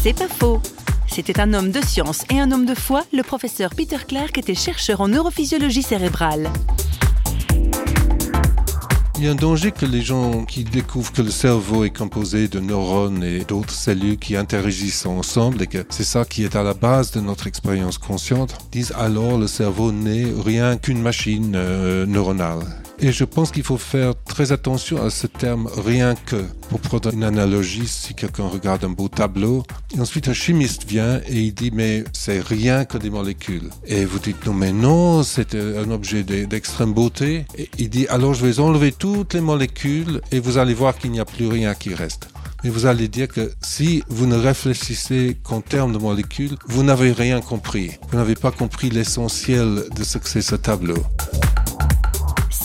C'est pas faux. C'était un homme de science et un homme de foi, le professeur Peter Clark était chercheur en neurophysiologie cérébrale. Il y a un danger que les gens qui découvrent que le cerveau est composé de neurones et d'autres cellules qui interagissent ensemble et que c'est ça qui est à la base de notre expérience consciente, disent alors le cerveau n'est rien qu'une machine euh, neuronale. Et je pense qu'il faut faire très attention à ce terme rien que. Pour prendre une analogie, si quelqu'un regarde un beau tableau, et ensuite un chimiste vient et il dit mais c'est rien que des molécules. Et vous dites non mais non, c'est un objet d'extrême beauté. Et il dit alors je vais enlever toutes les molécules et vous allez voir qu'il n'y a plus rien qui reste. Mais vous allez dire que si vous ne réfléchissez qu'en termes de molécules, vous n'avez rien compris. Vous n'avez pas compris l'essentiel de ce que c'est ce tableau.